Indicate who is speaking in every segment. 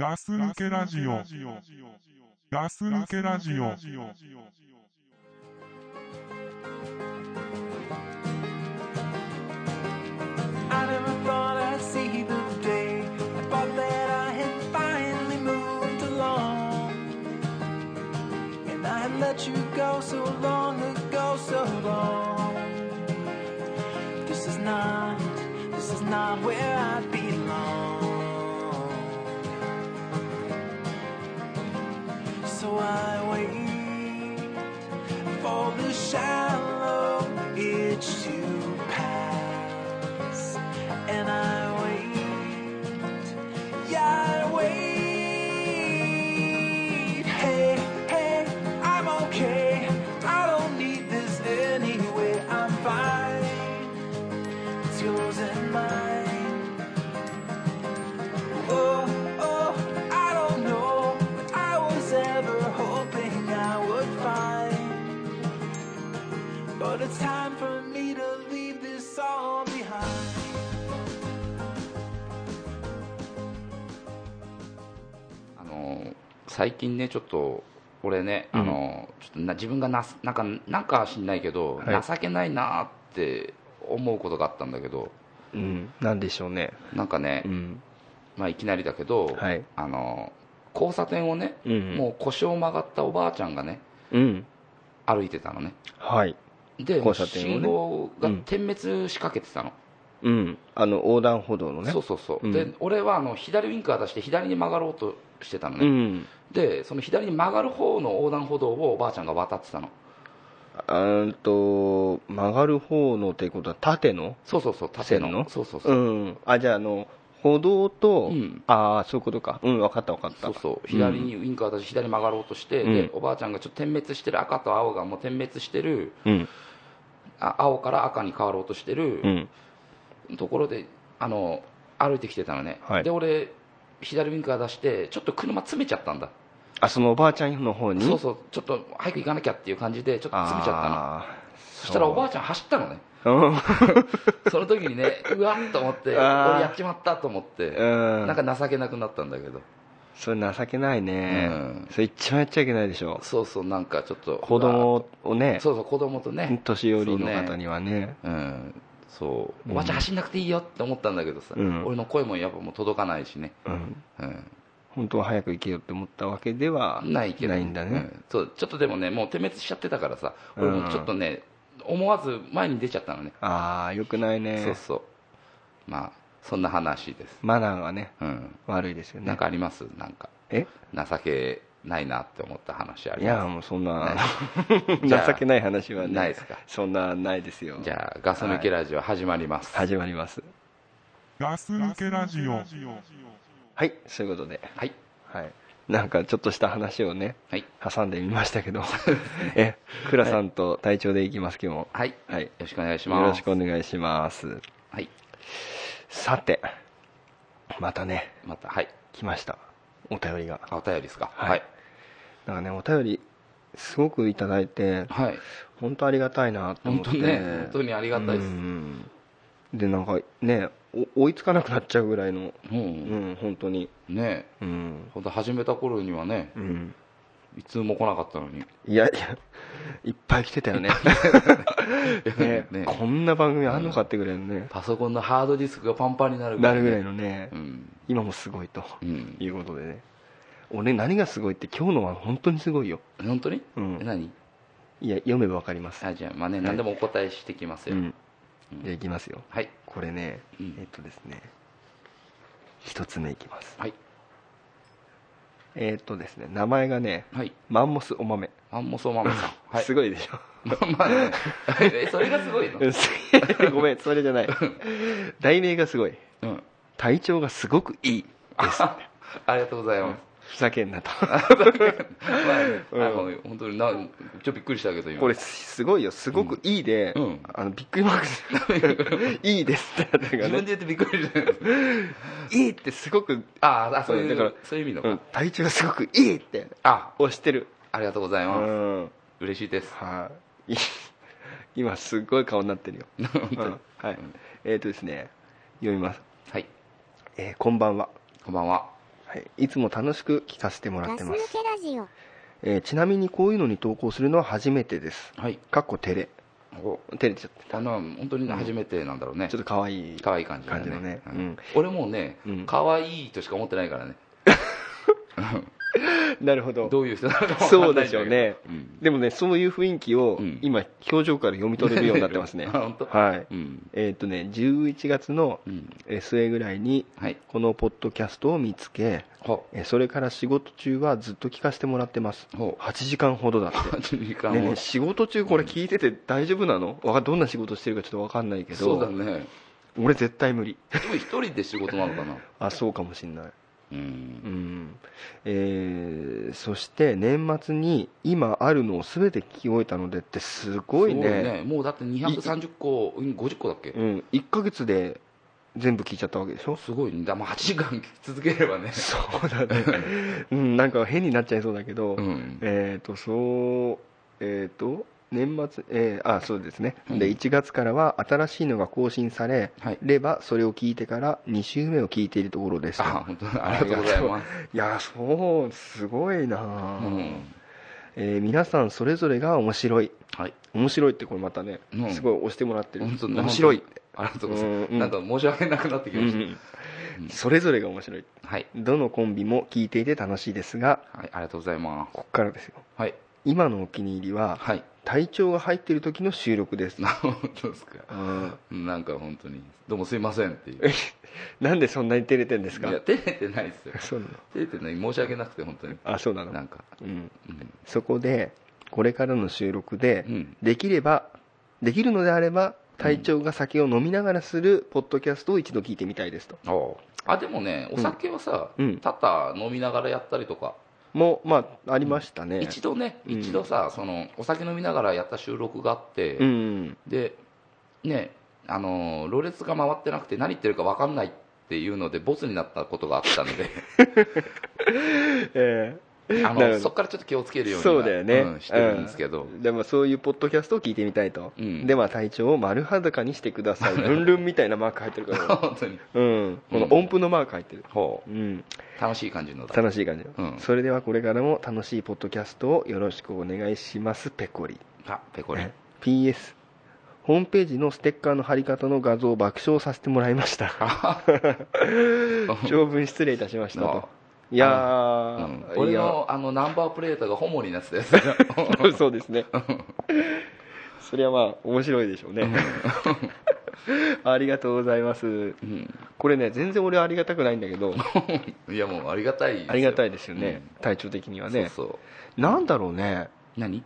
Speaker 1: ガス抜けラジオ。ガス抜けラジオ。
Speaker 2: I never thought I'd see the day. I thought that I had finally moved along. And I had let you go so long ago, so long. This is not, this is not where I belong. Shallow itch to pass, and I
Speaker 3: 最近ねちょっと俺ね、あのちょっとな自分がなすなんかなんか知んないけど、
Speaker 4: はい。
Speaker 3: 情けないなって思うことがあったんだけど
Speaker 4: うん、なんでしょうね。
Speaker 3: なんかね、
Speaker 4: うん。
Speaker 3: まあ、いきなりだけど、
Speaker 4: はい。
Speaker 3: あの交差点をね、
Speaker 4: うん。
Speaker 3: もう腰を曲がったおばあちゃんがね
Speaker 4: うん。
Speaker 3: 歩いてたのね。
Speaker 4: はい。
Speaker 3: で
Speaker 4: ね。
Speaker 3: 信号が
Speaker 4: うん。
Speaker 3: 点滅しかけてたの、
Speaker 4: うん。あの、横断歩道のね。
Speaker 3: そうそうそう、
Speaker 4: うん
Speaker 3: で俺はあの左ウインカー出して左に曲がろうとしてたのね、
Speaker 4: うん。
Speaker 3: でその左に曲がる方の横断歩道をおばあちゃんが渡ってたの
Speaker 4: あーんと、曲がる方のっていうことは縦の？
Speaker 3: そうそうそう縦のそうそうそう、
Speaker 4: うん。あ、じゃあ、あの、歩道と、
Speaker 3: うん
Speaker 4: ああ、そういうことか。うん、分かった分かった。
Speaker 3: そうそう左にウインカー出して左に曲がろうとして、
Speaker 4: うん
Speaker 3: でおばあちゃんがちょっと点滅してる赤と青がもう点滅してる
Speaker 4: うん。
Speaker 3: あ青から赤に変わろうとしてる
Speaker 4: うん。
Speaker 3: ところであの歩いてきてたのね、
Speaker 4: はい。
Speaker 3: で俺左ウインカー出してちょっと車詰めちゃったんだ。
Speaker 4: あ、そのおばあちゃんの方に？
Speaker 3: そうそう。ちょっと早く行かなきゃっていう感じでちょっと詰めちゃったの。
Speaker 4: あ
Speaker 3: そしたらおばあちゃん走ったのね。
Speaker 4: ー
Speaker 3: その時にねうわっと思って俺やっちまったと思って
Speaker 4: うん。
Speaker 3: なんか情けなくなったんだけど。
Speaker 4: それ情けないね、
Speaker 3: うん。
Speaker 4: それ一番やっちゃいけないでしょ。
Speaker 3: そうそうなんかちょっと
Speaker 4: 子供をね。
Speaker 3: そうそう子供とね。
Speaker 4: 年寄りの方にはね。
Speaker 3: うんそう。
Speaker 4: うん
Speaker 3: おばあちゃん走んなくていいよって思ったんだけどさ、
Speaker 4: うん。
Speaker 3: 俺の声もやっぱもう届かないしね、
Speaker 4: うん。
Speaker 3: うん、
Speaker 4: 本当は早く行けよって思ったわけでは
Speaker 3: ないけど
Speaker 4: ないんだね、
Speaker 3: うん。そうちょっとでもねもう点滅しちゃってたからさ俺もちょっとね、思わず前に出ちゃったのね、
Speaker 4: ああよくないね。
Speaker 3: そうそう。まあそんな話です、
Speaker 4: マナーがね
Speaker 3: うん、
Speaker 4: 悪いですよね。
Speaker 3: なんかあります？なんか。
Speaker 4: え？
Speaker 3: 情けないなって思った話あ
Speaker 4: い
Speaker 3: ります。
Speaker 4: やもうそんな
Speaker 3: じゃあ
Speaker 4: 情けない話はね
Speaker 3: ないですか？
Speaker 4: そんなないですよ。
Speaker 3: じゃあガス抜けラジオ始まります、
Speaker 4: 始まります。
Speaker 1: ガス抜けラジオ。
Speaker 4: はいそういうことで。
Speaker 3: はい。
Speaker 4: はい。なんかちょっとした話をね
Speaker 3: はい。
Speaker 4: 挟んでみましたけど。え倉さんと隊長でいきます今日も。
Speaker 3: はい、
Speaker 4: はい。
Speaker 3: よろしくお願いします。
Speaker 4: よろしくお願いします。
Speaker 3: はい。
Speaker 4: さてまたね。
Speaker 3: またはい。
Speaker 4: 来ましたお便りが。
Speaker 3: あお便りですか？
Speaker 4: はい。
Speaker 3: はい。
Speaker 4: なんかねお便りすごくいただいて
Speaker 3: はい。
Speaker 4: 本当ありがたいなと思って。
Speaker 3: 本当ね本当にありがたいです。
Speaker 4: うん。でなんかねお追いつかなくなっちゃうぐらいの。
Speaker 3: う
Speaker 4: うんん本当に。
Speaker 3: ね。
Speaker 4: うん。
Speaker 3: 本当始めた頃にはね
Speaker 4: うん。
Speaker 3: いつも来なかったのに。
Speaker 4: いやいやいっぱい来てたよね。ね
Speaker 3: ね
Speaker 4: こんな番組あんのかってぐらいのね、
Speaker 3: パソコンのハードディスクがパンパンになる
Speaker 4: なるぐらい
Speaker 3: の
Speaker 4: のね、
Speaker 3: うん
Speaker 4: 今もすごいと
Speaker 3: うん。
Speaker 4: いうことでね。俺何がすごいって今日のは本当にすごいよ。
Speaker 3: 本当に？
Speaker 4: うん。
Speaker 3: え何？
Speaker 4: いや読めばわかります。
Speaker 3: あじゃあまあね
Speaker 4: い。
Speaker 3: 何でもお答えしてきますよ。
Speaker 4: うん。じゃあいきますよ。
Speaker 3: はい。
Speaker 4: これね、
Speaker 3: うん。
Speaker 4: えっとですね。一つ目いきます。
Speaker 3: はい。
Speaker 4: えっとですね名前がね
Speaker 3: はい。
Speaker 4: マンモスお豆、
Speaker 3: アンモソママさん。はい。
Speaker 4: すごいでしょ？
Speaker 3: まあまあねえそれがすごいの？
Speaker 4: ごめんそれじゃない。題名がすごい。
Speaker 3: うん
Speaker 4: 体調がすごくいいです。
Speaker 3: ありがとうございます。
Speaker 4: ふざけんなと。
Speaker 3: まあね
Speaker 4: うん。
Speaker 3: あの本当になちょっとびっくりしたけど今。
Speaker 4: これすごいよ。すごくいいで、
Speaker 3: うん。
Speaker 4: あのびっくりマーク いいですってね。
Speaker 3: 自分で言ってびっくりした
Speaker 4: いいってすごく、
Speaker 3: ああそういう
Speaker 4: だから
Speaker 3: そういう意味の。
Speaker 4: うん、体調がすごくいいって。
Speaker 3: あ。
Speaker 4: 押してる。
Speaker 3: ありがとうございうます。
Speaker 4: ん。
Speaker 3: 嬉しいです。
Speaker 4: はい、今すっごい顔になってるよ、うん。はい。えっ、とですね読みます、
Speaker 3: はい
Speaker 4: えーこんばんは、
Speaker 3: こんばんは。
Speaker 4: はい、いつも楽しく聞かせてもらってます、
Speaker 5: けラジオ。
Speaker 4: えーちなみにこういうのに投稿するのは初めてです。
Speaker 3: はい。
Speaker 4: かっこ照れ。
Speaker 3: お。
Speaker 4: 照れちゃって
Speaker 3: あの本当に初めてなんだろうね、
Speaker 4: ちょっと可愛い
Speaker 3: 可愛い感じだ
Speaker 4: 感じのね。
Speaker 3: うん。
Speaker 4: うん。
Speaker 3: 俺もうね
Speaker 4: うん。
Speaker 3: 可愛いとしか思ってないからね
Speaker 4: なるほど。
Speaker 3: どういう人なのか
Speaker 4: そうでしょうね、
Speaker 3: うん。
Speaker 4: でもねそういう雰囲気を
Speaker 3: うん。
Speaker 4: 今表情から読み取れるようになってますね。はい。
Speaker 3: うん。
Speaker 4: えーっとね11月の
Speaker 3: うん。
Speaker 4: 末ぐらいに
Speaker 3: はい。
Speaker 4: このポッドキャストを見つけ
Speaker 3: ほ
Speaker 4: えーそれから仕事中はずっと聞かせてもらってます。
Speaker 3: ほう。
Speaker 4: 8時間ほどだって。
Speaker 3: 8時間を
Speaker 4: ね仕事中これ聞いてて大丈夫なの？わかどんな仕事してるかちょっと分かんないけど。
Speaker 3: そうだね。
Speaker 4: 俺絶対無理。
Speaker 3: でも一人で仕事なのかな？
Speaker 4: あそうかもしんない
Speaker 3: うん。
Speaker 4: うん。えーそして年末に今あるのを全て聞き終えたのでってすごいね。
Speaker 3: もうだって230個うん50個だっけ？
Speaker 4: うん、1ヶ月で全部聞いちゃったわけでしょ？
Speaker 3: すごいね。だもう8時間聞き続ければね。
Speaker 4: そうだね、うん、なんか変になっちゃいそうだけど、
Speaker 3: うん。
Speaker 4: えっ、とそうえっ、と年末えーあそうですね、
Speaker 3: うん。
Speaker 4: で1月からは新しいのが更新され
Speaker 3: はい。
Speaker 4: ればそれを聞いてから2週目を聞いているところです。と
Speaker 3: あ本当だ。ありがとうございます。
Speaker 4: いやそうすごいな、
Speaker 3: うん。
Speaker 4: えー皆さんそれぞれが面白い。
Speaker 3: はい。
Speaker 4: 面白いってこれまたね、
Speaker 3: うん。
Speaker 4: すごい押してもらってる。面白い。
Speaker 3: ありがとうございます、なんか申し訳なくなってきました、
Speaker 4: うん。それぞれが面白い。
Speaker 3: はい、
Speaker 4: どのコンビも聞いていて楽しいですが
Speaker 3: はい、ありがとうございます。
Speaker 4: こっからですよ。
Speaker 3: はい。
Speaker 4: 今のお気に入りは
Speaker 3: はい
Speaker 4: 体調が入っている時の収録です。
Speaker 3: な本当ですか。
Speaker 4: うん。
Speaker 3: なんか本当にどうもすいませんっていう。
Speaker 4: えなんでそんなに照れてんですか？
Speaker 3: いや照れてないですよ。
Speaker 4: そう
Speaker 3: 照れてない申し訳なくて本当に。
Speaker 4: あそうなの？
Speaker 3: なんか。
Speaker 4: うん、
Speaker 3: うん。
Speaker 4: そこでこれからの収録で、
Speaker 3: うん。
Speaker 4: できればできるのであれば隊長が酒を飲みながらするポッドキャストを一度聞いてみたいですと。
Speaker 3: あでもねお酒はさ、
Speaker 4: うん。
Speaker 3: 多々飲みながらやったりとか、
Speaker 4: もまあありましたね。
Speaker 3: 一度ね、
Speaker 4: うん。
Speaker 3: 一度さそのお酒飲みながらやった収録があって、
Speaker 4: うん。
Speaker 3: でねあのろれつが回ってなくて何言ってるか分かんないっていうのでボツになったことがあったので。
Speaker 4: え
Speaker 3: あのそこからちょっと気をつけるようには
Speaker 4: そうだよね、
Speaker 3: んしてるんですけど、
Speaker 4: うん。でもそういうポッドキャストを聞いてみたいと、
Speaker 3: うん。
Speaker 4: では体調を丸裸にしてください。ルンルンみたいなマーク入ってるから、
Speaker 3: 本当に。
Speaker 4: うん、この音符のマーク入ってる、
Speaker 3: ほ
Speaker 4: う。ん、
Speaker 3: う楽しい感じのだ。
Speaker 4: 楽しい感じ、
Speaker 3: うん。
Speaker 4: それではこれからも楽しいポッドキャストをよろしくお願いします。ペコリ。
Speaker 3: あペコリ。
Speaker 4: ね PS ホームページのステッカーの貼り方の画像を爆笑させてもらいました。長文失礼いたしましたといやー、
Speaker 3: うん。俺のあのナンバープレートがホモになってたやつ
Speaker 4: そうですね。それはまあ面白いでしょうね。ありがとうございます。
Speaker 3: うん。
Speaker 4: これね全然俺ありがたくないんだけど。
Speaker 3: いやもうありがたい
Speaker 4: ありがたいですよね、体調的にはね。
Speaker 3: そうそう。
Speaker 4: なんだろうね。
Speaker 3: 何？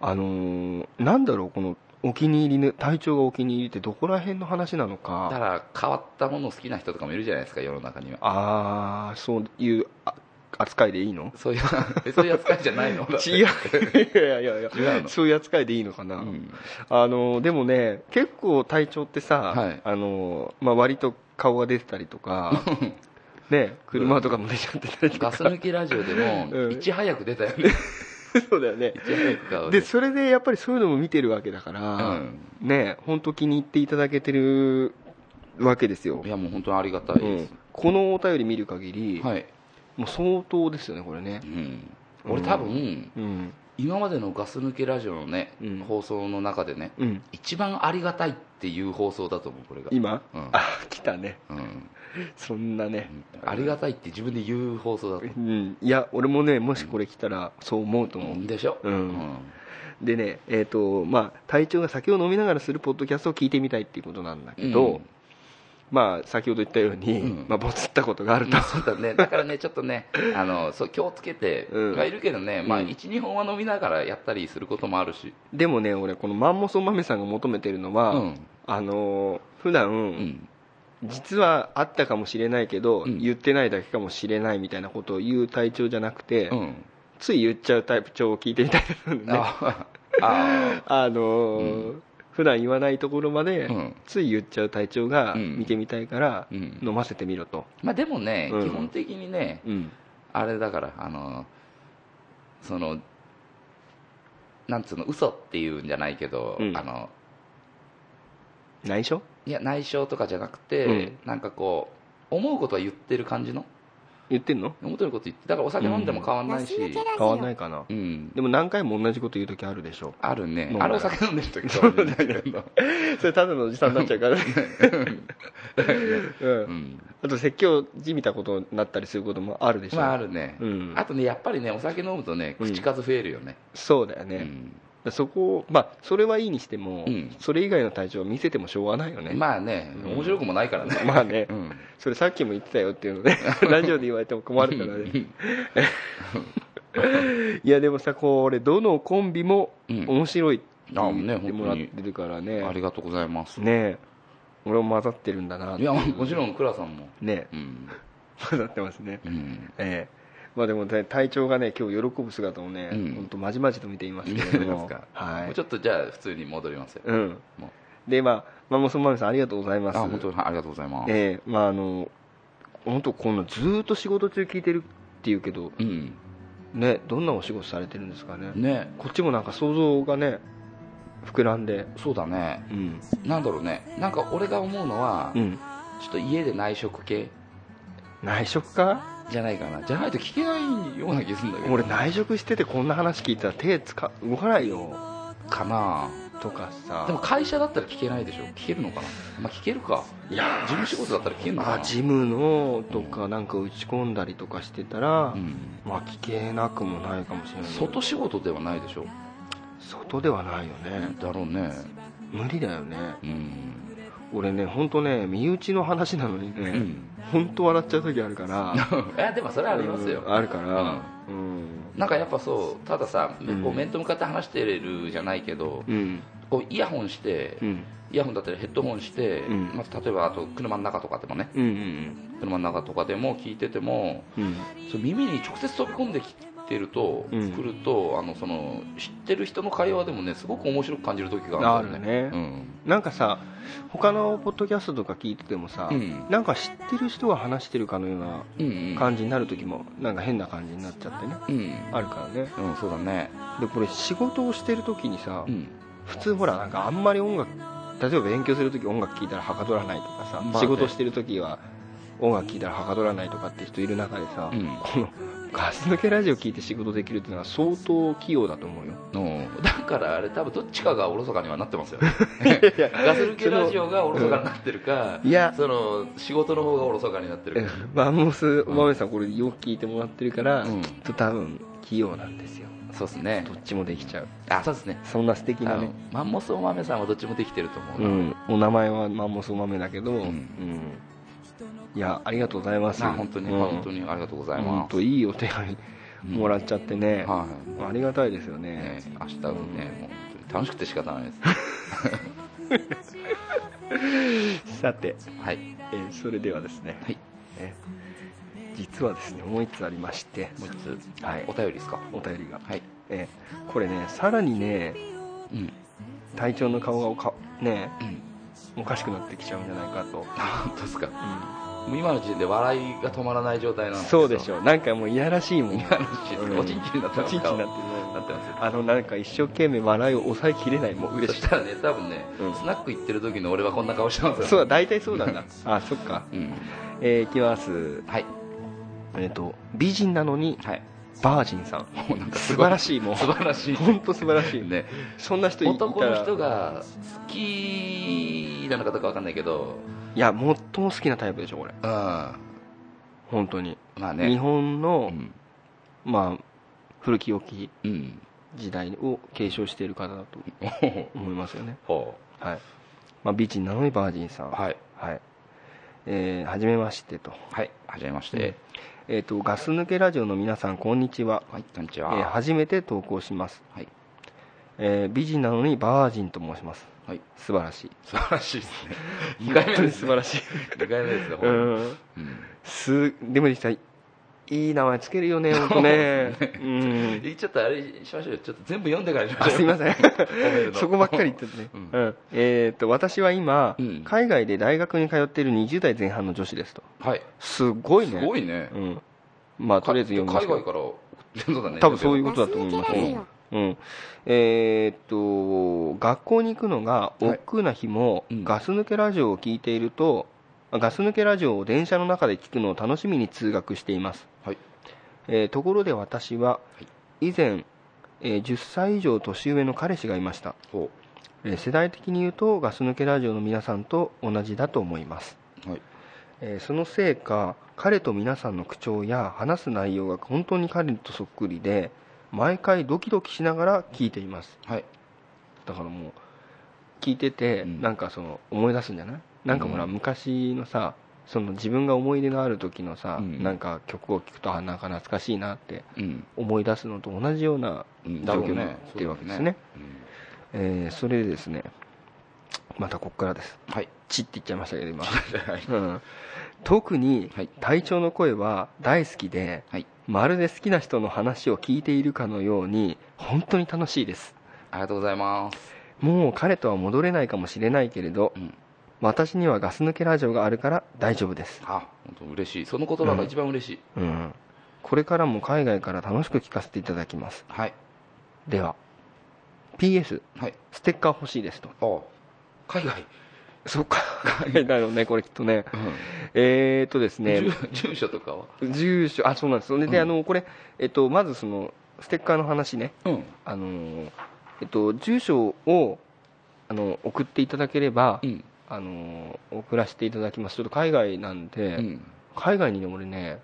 Speaker 4: あのーなんだろうこのお気に入りね体調がお気に入りってどこら辺の話なの
Speaker 3: だ
Speaker 4: か
Speaker 3: から変わったもの好きな人とかもいるじゃないですか世の中には。
Speaker 4: ああそういうあ扱いでいいの？
Speaker 3: そういう そういう扱いじゃないの？
Speaker 4: 違う。いやいやいや
Speaker 3: 違うの？
Speaker 4: そういう扱いでいいのかな、
Speaker 3: うん。
Speaker 4: あのでもね結構体調ってさ、
Speaker 3: はい。
Speaker 4: あのまあ、割と顔が出てたりとかね車とかも出ちゃってたりとか、
Speaker 3: ガス抜きラジオでも
Speaker 4: うん。
Speaker 3: いち早く出たよね
Speaker 4: そうだよね。でそれでやっぱりそういうのも見てるわけだから、
Speaker 3: うん。
Speaker 4: ね本当気に入っていただけてるわけですよ。
Speaker 3: い、やもう本当にありがたい
Speaker 4: うん。
Speaker 3: です、、
Speaker 4: このお便り見る限り、
Speaker 3: はい、
Speaker 4: もう相当ですよねこれね。
Speaker 3: うん、俺多分
Speaker 4: うん。
Speaker 3: 今までのガス抜けラジオのね、
Speaker 4: うん。
Speaker 3: 放送の中でね
Speaker 4: うん。
Speaker 3: 一番ありがたいっていう放送だと思うこれが。
Speaker 4: 今、
Speaker 3: うん。
Speaker 4: あ来たね。
Speaker 3: うん
Speaker 4: そんなね、
Speaker 3: ありがたいって自分で言う放送だと。
Speaker 4: うん、いや俺もねもしこれ来たらそう思うと思う、
Speaker 3: でしょ。
Speaker 4: うん。でねえっ、とまあ隊長が酒を飲みながらするポッドキャストを聞いてみたいっていうことなんだけど、
Speaker 3: うん。
Speaker 4: まあ先ほど言ったように、
Speaker 3: うん。
Speaker 4: まあボツったことがあると、
Speaker 3: そうだね。だからねちょっとね あのそう気をつけて
Speaker 4: うん。
Speaker 3: はいるけどね、まあ
Speaker 4: うん。
Speaker 3: 12本は飲みながらやったりすることもあるし。
Speaker 4: でもね俺このマンモスお豆さんが求めてるのは、
Speaker 3: うん。
Speaker 4: あのー普段、
Speaker 3: うん
Speaker 4: 実はあったかもしれないけど、
Speaker 3: うん。
Speaker 4: 言ってないだけかもしれないみたいなことを言う体調じゃなくて、
Speaker 3: うん。
Speaker 4: つい言っちゃうタイプ調を聞いてみたいですね
Speaker 3: あ あ
Speaker 4: あのー普段言わないところまで、
Speaker 3: うん。
Speaker 4: つい言っちゃう体調が
Speaker 3: うん。
Speaker 4: 見てみたいから、
Speaker 3: うん。
Speaker 4: 飲ませてみろと、
Speaker 3: まあでもね、
Speaker 4: うん。
Speaker 3: 基本的にね
Speaker 4: うん。
Speaker 3: あれだからあのそのなんつうの嘘っていうんじゃないけど、
Speaker 4: うん。
Speaker 3: あの
Speaker 4: 内緒？
Speaker 3: いや内緒とかじゃなくて、
Speaker 4: うん。
Speaker 3: なんかこう思うことは言ってる感じの、
Speaker 4: 言ってんの？
Speaker 3: 思ってること言ってだからお酒飲んでも変わんないし。
Speaker 4: 変わんないかな。
Speaker 3: うん、
Speaker 4: でも何回も同じこと言う時あるでしょ？
Speaker 3: あるね。あれお酒飲んでる時変わんないけど。
Speaker 4: それただのおじさんになっちゃうからね。う
Speaker 3: うんん。
Speaker 4: あと説教じみたことになったりすることもあるでしょ？
Speaker 3: まああるね、
Speaker 4: うん。
Speaker 3: あとねやっぱりねお酒飲むとね
Speaker 4: うん。
Speaker 3: 口数増えるよね、
Speaker 4: そうだよね、
Speaker 3: うん
Speaker 4: そこをまあそれはいいにしても、
Speaker 3: うん。
Speaker 4: それ以外の体調を見せてもしょうがないよね。
Speaker 3: まあね
Speaker 4: うん。
Speaker 3: 面白くもないからね。
Speaker 4: まあね。
Speaker 3: うん。
Speaker 4: それさっきも言ってたよっていうのね ラジオで言われても困るからね。いやでもさこれどのコンビも
Speaker 3: うん。
Speaker 4: 面白いって
Speaker 3: あ
Speaker 4: 言
Speaker 3: ね
Speaker 4: ってもらってるからね。
Speaker 3: ありがとうございます。
Speaker 4: ねえ。俺も混ざってるんだな
Speaker 3: いやもちろん倉さんも。
Speaker 4: ね混ざってますね。
Speaker 3: うん、
Speaker 4: ええまあでもね体調がね今日喜ぶ姿をね、
Speaker 3: うん。
Speaker 4: 本当まじまじと見ていますけれども。はい。
Speaker 3: もうちょっとじゃあ普通に戻りますよ、
Speaker 4: うん。
Speaker 3: も
Speaker 4: でまあマンモスマメさんありがとうございます。
Speaker 3: うあ本当にありがとうございます、
Speaker 4: ええまああの本当こんなずーっと仕事中聞いてるっていうけど
Speaker 3: うん。
Speaker 4: ねどんなお仕事されてるんですかね。
Speaker 3: ね。
Speaker 4: こっちもなんか想像がね膨らんで。
Speaker 3: そうだね。
Speaker 4: うん。
Speaker 3: なんだろうね。なんか俺が思うのは、
Speaker 4: うん。
Speaker 3: ちょっと家で内職系。
Speaker 4: 内職か？
Speaker 3: じゃないかな。じゃないと聞けないような気するんだけど。
Speaker 4: 俺内職しててこんな話聞いたら手つか動かないよ。
Speaker 3: かな。
Speaker 4: とかさ。
Speaker 3: でも会社だったら聞けないでしょ。聞けるのかな。まあ聞けるか。
Speaker 4: いや
Speaker 3: 事務仕事だったら聞けるのかな。
Speaker 4: まあジムのとかなんか打ち込んだりとかしてたら、
Speaker 3: うん。
Speaker 4: まあ聞けなくもないかもしれない。
Speaker 3: 外仕事ではないでしょ。
Speaker 4: 外ではないよね。
Speaker 3: だろうね。
Speaker 4: 無理だよね。
Speaker 3: うん
Speaker 4: 俺ね本当ね身内の話なのにね、
Speaker 3: うん。
Speaker 4: 本当笑っちゃう時あるから。
Speaker 3: いやでもそれはありますよ。
Speaker 4: うんあるから。うん。
Speaker 3: なんかやっぱそうたださ、
Speaker 4: うん。
Speaker 3: こう面と向かって話してるじゃないけど、
Speaker 4: うん。
Speaker 3: こうイヤホンして、
Speaker 4: うん。
Speaker 3: イヤホンだったりヘッドホンして、
Speaker 4: うん。
Speaker 3: まあ、例えばあと車の中とかでもね。
Speaker 4: うん。うん。
Speaker 3: 車の中とかでも聞いてても
Speaker 4: うん。
Speaker 3: そう耳に直接飛び込んできてると、
Speaker 4: うん。
Speaker 3: 来るとあのその知ってる人の会話でもねすごく面白く感じる時があるんだよね。
Speaker 4: あるなんかさ他のポッドキャストとか聞いててもさ、
Speaker 3: うん。
Speaker 4: なんか知ってる人が話してるかのような
Speaker 3: うんうんうん。
Speaker 4: 感じになる時もなんか変な感じになっちゃってね。
Speaker 3: うん。
Speaker 4: あるからね。
Speaker 3: うんそうだね。
Speaker 4: でこれ仕事をしてる時にさ、
Speaker 3: うん。
Speaker 4: 普通ほらなんかあんまり音楽例えば勉強する時音楽聴いたらはかどらないとかさ、
Speaker 3: まあね。
Speaker 4: 仕事してる時は音楽聴いたらはかどらないとかって人いる中でさ、
Speaker 3: うん。
Speaker 4: このガス抜けラジオ聴いて仕事できるっていうのは相当器用だと思うよ。
Speaker 3: う。んだからあれ多分どっちかがおろそかにはなってますよ。ガス抜けラジオがおろそかになってるか、
Speaker 4: いや。
Speaker 3: その仕事の方がおろそかになってるか。
Speaker 4: マンモスお豆さんこれよく聞いてもらってるから、
Speaker 3: うん。
Speaker 4: きっと多分器用なんですよ。
Speaker 3: そうですね。
Speaker 4: どっちもできちゃう。
Speaker 3: あそうですね。
Speaker 4: そんな素敵なね。
Speaker 3: マンモスお豆さんはどっちもできてると思うな、
Speaker 4: うん、お名前はマンモスお豆だけど、うん。
Speaker 3: ん
Speaker 4: いやありがとうございます
Speaker 3: あ本当に、
Speaker 4: うん
Speaker 3: 本当にありがとうござい
Speaker 4: 本
Speaker 3: ます、
Speaker 4: 当いいお手紙もらっちゃってね、
Speaker 3: はい
Speaker 4: ありがたいですよね
Speaker 3: ね、明日はね、もう本当に楽しくて仕方ないです。
Speaker 4: さて、
Speaker 3: はい。
Speaker 4: えーそれではですね、
Speaker 3: はい。
Speaker 4: え実はですねもう一つありまして
Speaker 3: もう一つ、
Speaker 4: はい
Speaker 3: お便りですか？
Speaker 4: お便りが、
Speaker 3: はい。
Speaker 4: えーこれねさらにね
Speaker 3: うん。
Speaker 4: 体調の顔がおかね
Speaker 3: うん。
Speaker 4: おかしくなってきちゃうんじゃないかと、
Speaker 3: あ、本当ですか？もう今の時点で笑いが止まらない状態なんです
Speaker 4: そうでし
Speaker 3: ょ。
Speaker 4: ょうなんかもういやらしいもん
Speaker 3: 今の時点で
Speaker 4: うん
Speaker 3: おちんちんになってます
Speaker 4: おちんちんになってる
Speaker 3: なってますよ。
Speaker 4: あのなんか一生懸命笑いを抑えきれないもう嬉しい
Speaker 3: そしたらね、多分ね、
Speaker 4: うん
Speaker 3: スナック行ってる時の俺はこんな顔してますよ。
Speaker 4: そうだ大体そうなんだあそっか
Speaker 3: うん。
Speaker 4: えー、いきます
Speaker 3: はい。
Speaker 4: えっ、と美人なのに
Speaker 3: はい。
Speaker 4: バージンさん
Speaker 3: もうなんか
Speaker 4: 素晴ら
Speaker 3: い。
Speaker 4: しいもう
Speaker 3: 素晴らしい。
Speaker 4: 本当素晴らしい
Speaker 3: ね。
Speaker 4: そんな人いたら
Speaker 3: 男の人が好きなのかどうかわかんないけど、
Speaker 4: いや最も好きなタイプでしょこれ
Speaker 3: うん。ま
Speaker 4: 本当に、
Speaker 3: あね。
Speaker 4: 日本の
Speaker 3: う、ん。
Speaker 4: まあ古き良き
Speaker 3: うん。
Speaker 4: 時代を継承している方だと思いますよね
Speaker 3: ほ
Speaker 4: はい、まあ、美人なのにバージンさん
Speaker 3: う。はい。
Speaker 4: はいえー、はじめましてと,、
Speaker 3: はい。はじめまして。
Speaker 4: えー、とガス抜けラジオの皆さんこんにちは、
Speaker 3: はい、こんにち
Speaker 4: え
Speaker 3: は。
Speaker 4: ー初めて投稿します、
Speaker 3: はい。
Speaker 4: えー美人なのにバージンと申します
Speaker 3: はい。
Speaker 4: 素晴らしい
Speaker 3: 素晴らしいですね。2回目です、ね。
Speaker 4: 素晴らしい
Speaker 3: 2回目ですね、ほ
Speaker 4: うんん
Speaker 3: うん。
Speaker 4: すでもさいい名前つけるよね本当ねうん
Speaker 3: えちょっとあれしましょうよ。ちょっと全部読んでからにしましょう。
Speaker 4: あすいませんそこばっかり言っててね、
Speaker 3: うん
Speaker 4: うんえー、と私は今、
Speaker 3: うん
Speaker 4: 海外で大学に通っている20代前半の女子ですと
Speaker 3: はい。
Speaker 4: すごいね
Speaker 3: すごいね。
Speaker 4: うん、まあとりあえず読みます
Speaker 3: 海外から送ってるのだね。
Speaker 4: 多分そういうことだと思います
Speaker 3: うん。
Speaker 4: うんえーっと学校に行くのが億劫な日も、
Speaker 3: うん。
Speaker 4: ガス抜けラジオを聞いているとガス抜けラジオを電車の中で聞くのを楽しみに通学しています、
Speaker 3: はい。
Speaker 4: えーところで私は
Speaker 3: はい。
Speaker 4: 以前、えー10歳以上年上の彼氏がいました、
Speaker 3: ほ
Speaker 4: えー世代的に言うとガス抜けラジオの皆さんと同じだと思います、
Speaker 3: うはい。
Speaker 4: えーそのせいか彼と皆さんの口調や話す内容が本当に彼とそっくりで毎回ドキドキしながら聞いています。
Speaker 3: はい。
Speaker 4: だからもう聞いてて、
Speaker 3: うん。
Speaker 4: なんかその思い出すんじゃない？なんかほら、
Speaker 3: うん。
Speaker 4: 昔のさその自分が思い出のある時のさ、
Speaker 3: うん。
Speaker 4: なんか曲を聴くとあなんか懐かしいなって
Speaker 3: うん。
Speaker 4: 思い出すのと同じような
Speaker 3: うん。
Speaker 4: 状況になってるわけですね。
Speaker 3: そう
Speaker 4: えーそれでですねまたここからです。
Speaker 3: だね
Speaker 4: チって言っちゃいましたけど今、
Speaker 3: うんはい。
Speaker 4: うん、特に
Speaker 3: はい。
Speaker 4: 隊長の声は大好きで
Speaker 3: はい
Speaker 4: まるで好きな人の話を聞いているかのように本当に楽しいです。
Speaker 3: ありがとうございます。
Speaker 4: もう彼とは戻れないかもしれないけれど
Speaker 3: うん。
Speaker 4: 私にはガス抜けラジオがあるから大丈夫です、
Speaker 3: あ本当嬉しい。その言葉が一番嬉しい、
Speaker 4: うん、これからも海外から楽しく聞かせていただきます。
Speaker 3: はい。
Speaker 4: では PS
Speaker 3: はい。
Speaker 4: ステッカー欲しいですと。
Speaker 3: あ海外、
Speaker 4: そっか。だよねこれきっとね。
Speaker 3: うん。
Speaker 4: えーっとですね。
Speaker 3: 住住所とかは？
Speaker 4: 住所。あそうなんですそれで、
Speaker 3: うん。
Speaker 4: あのこれ、えっと、まずそのステッカーの話ね。
Speaker 3: うん。
Speaker 4: あのーえっと住所をあの送っていただければ、
Speaker 3: うん。
Speaker 4: あのー送らせていただきます。ちょっと海外なんで、
Speaker 3: うん。
Speaker 4: 海外にね俺ね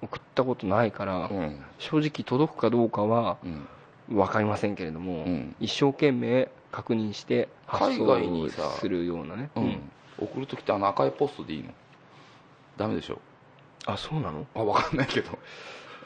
Speaker 4: 送ったことないから、
Speaker 3: うん。
Speaker 4: 正直届くかどうかは
Speaker 3: うん。
Speaker 4: 分かりませんけれども、
Speaker 3: うん。
Speaker 4: 一生懸命確認して発送
Speaker 3: 海外にさ
Speaker 4: するようなね、
Speaker 3: うん。送るときってあの赤いポストでいいの？ダメでしょ？
Speaker 4: あそうなの？
Speaker 3: あ分かんないけど。